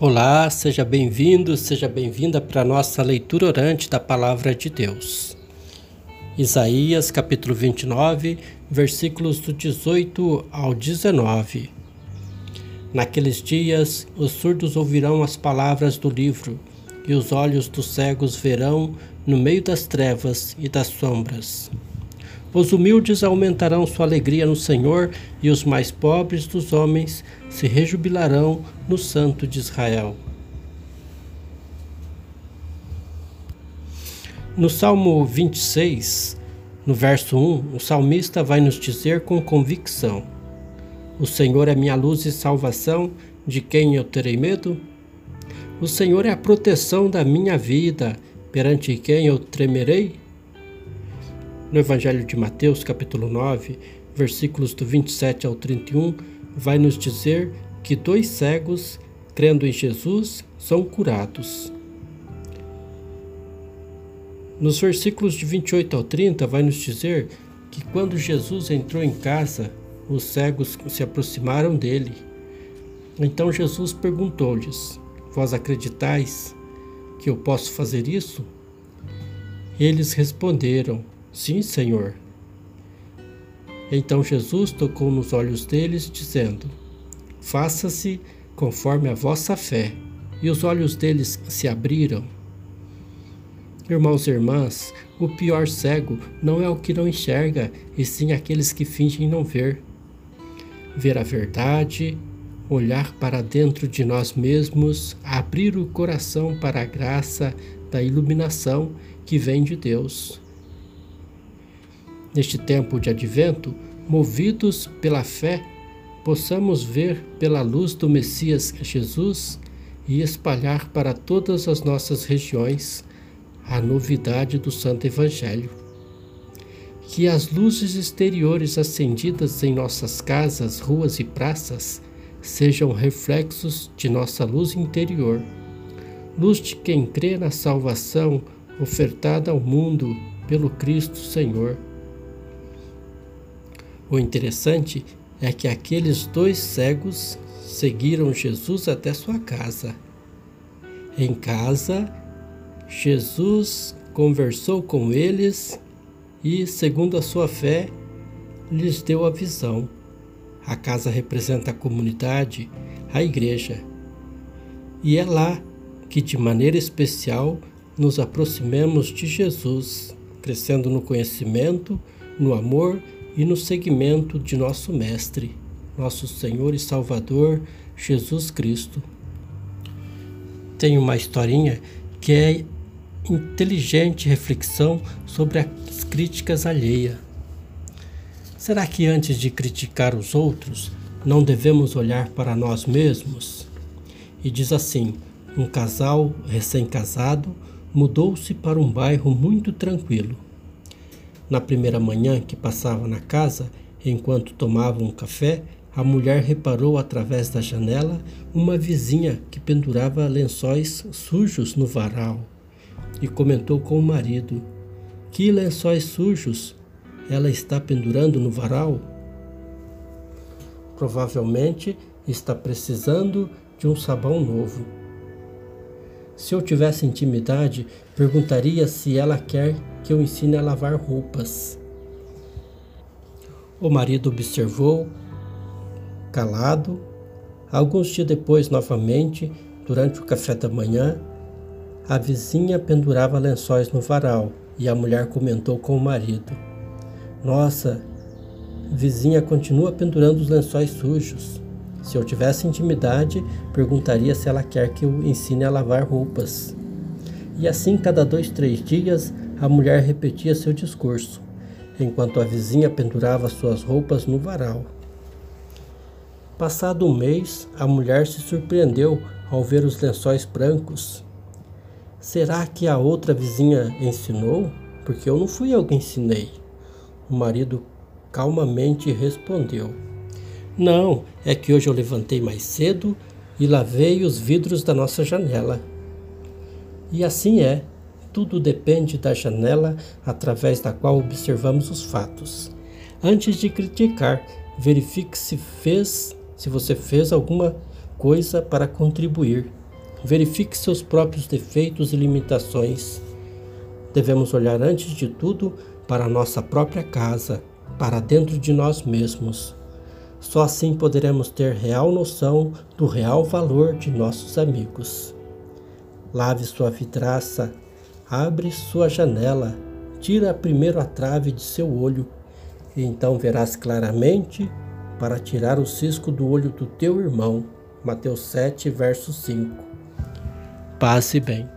Olá, seja bem-vindo, seja bem-vinda para a nossa leitura orante da Palavra de Deus. Isaías capítulo 29, versículos do 18 ao 19. Naqueles dias, os surdos ouvirão as palavras do livro, e os olhos dos cegos verão no meio das trevas e das sombras. Os humildes aumentarão sua alegria no Senhor, e os mais pobres dos homens se rejubilarão no Santo de Israel. No Salmo 26, no verso 1, o salmista vai nos dizer com convicção: O Senhor é minha luz e salvação, de quem eu terei medo? O Senhor é a proteção da minha vida, perante quem eu tremerei? No Evangelho de Mateus, capítulo 9, versículos do 27 ao 31, vai nos dizer que dois cegos, crendo em Jesus, são curados. Nos versículos de 28 ao 30, vai nos dizer que quando Jesus entrou em casa, os cegos se aproximaram dele. Então Jesus perguntou-lhes: Vós acreditais que eu posso fazer isso? Eles responderam: Sim, Senhor. Então Jesus tocou nos olhos deles, dizendo: Faça-se conforme a vossa fé. E os olhos deles se abriram. Irmãos e irmãs, o pior cego não é o que não enxerga, e sim aqueles que fingem não ver. Ver a verdade, olhar para dentro de nós mesmos, abrir o coração para a graça da iluminação que vem de Deus. Neste tempo de advento, movidos pela fé, possamos ver pela luz do Messias Jesus e espalhar para todas as nossas regiões a novidade do Santo Evangelho. Que as luzes exteriores acendidas em nossas casas, ruas e praças sejam reflexos de nossa luz interior, luz de quem crê na salvação ofertada ao mundo pelo Cristo Senhor. O interessante é que aqueles dois cegos seguiram Jesus até sua casa. Em casa, Jesus conversou com eles e, segundo a sua fé, lhes deu a visão. A casa representa a comunidade, a igreja. E é lá que, de maneira especial, nos aproximemos de Jesus, crescendo no conhecimento, no amor e no seguimento de nosso Mestre, nosso Senhor e Salvador Jesus Cristo. Tem uma historinha que é inteligente reflexão sobre as críticas alheias. Será que antes de criticar os outros, não devemos olhar para nós mesmos? E diz assim: um casal recém-casado mudou-se para um bairro muito tranquilo. Na primeira manhã que passava na casa, enquanto tomavam um café, a mulher reparou através da janela uma vizinha que pendurava lençóis sujos no varal e comentou com o marido: Que lençóis sujos ela está pendurando no varal? Provavelmente está precisando de um sabão novo. Se eu tivesse intimidade, perguntaria se ela quer que eu ensine a lavar roupas. O marido observou, calado. Alguns dias depois, novamente, durante o café da manhã, a vizinha pendurava lençóis no varal e a mulher comentou com o marido: Nossa, vizinha continua pendurando os lençóis sujos. Se eu tivesse intimidade, perguntaria se ela quer que eu ensine a lavar roupas. E assim, cada dois, três dias, a mulher repetia seu discurso, enquanto a vizinha pendurava suas roupas no varal. Passado um mês, a mulher se surpreendeu ao ver os lençóis brancos. Será que a outra vizinha ensinou? Porque eu não fui eu que ensinei. O marido calmamente respondeu: Não, é que hoje eu levantei mais cedo e lavei os vidros da nossa janela. E assim é, tudo depende da janela através da qual observamos os fatos. Antes de criticar, verifique se fez, se você fez alguma coisa para contribuir. verifique seus próprios defeitos e limitações. Devemos olhar antes de tudo para a nossa própria casa, para dentro de nós mesmos. Só assim poderemos ter real noção do real valor de nossos amigos. Lave sua vidraça, abre sua janela, tira primeiro a trave de seu olho, e então verás claramente para tirar o cisco do olho do teu irmão. Mateus 7, verso 5. Passe bem.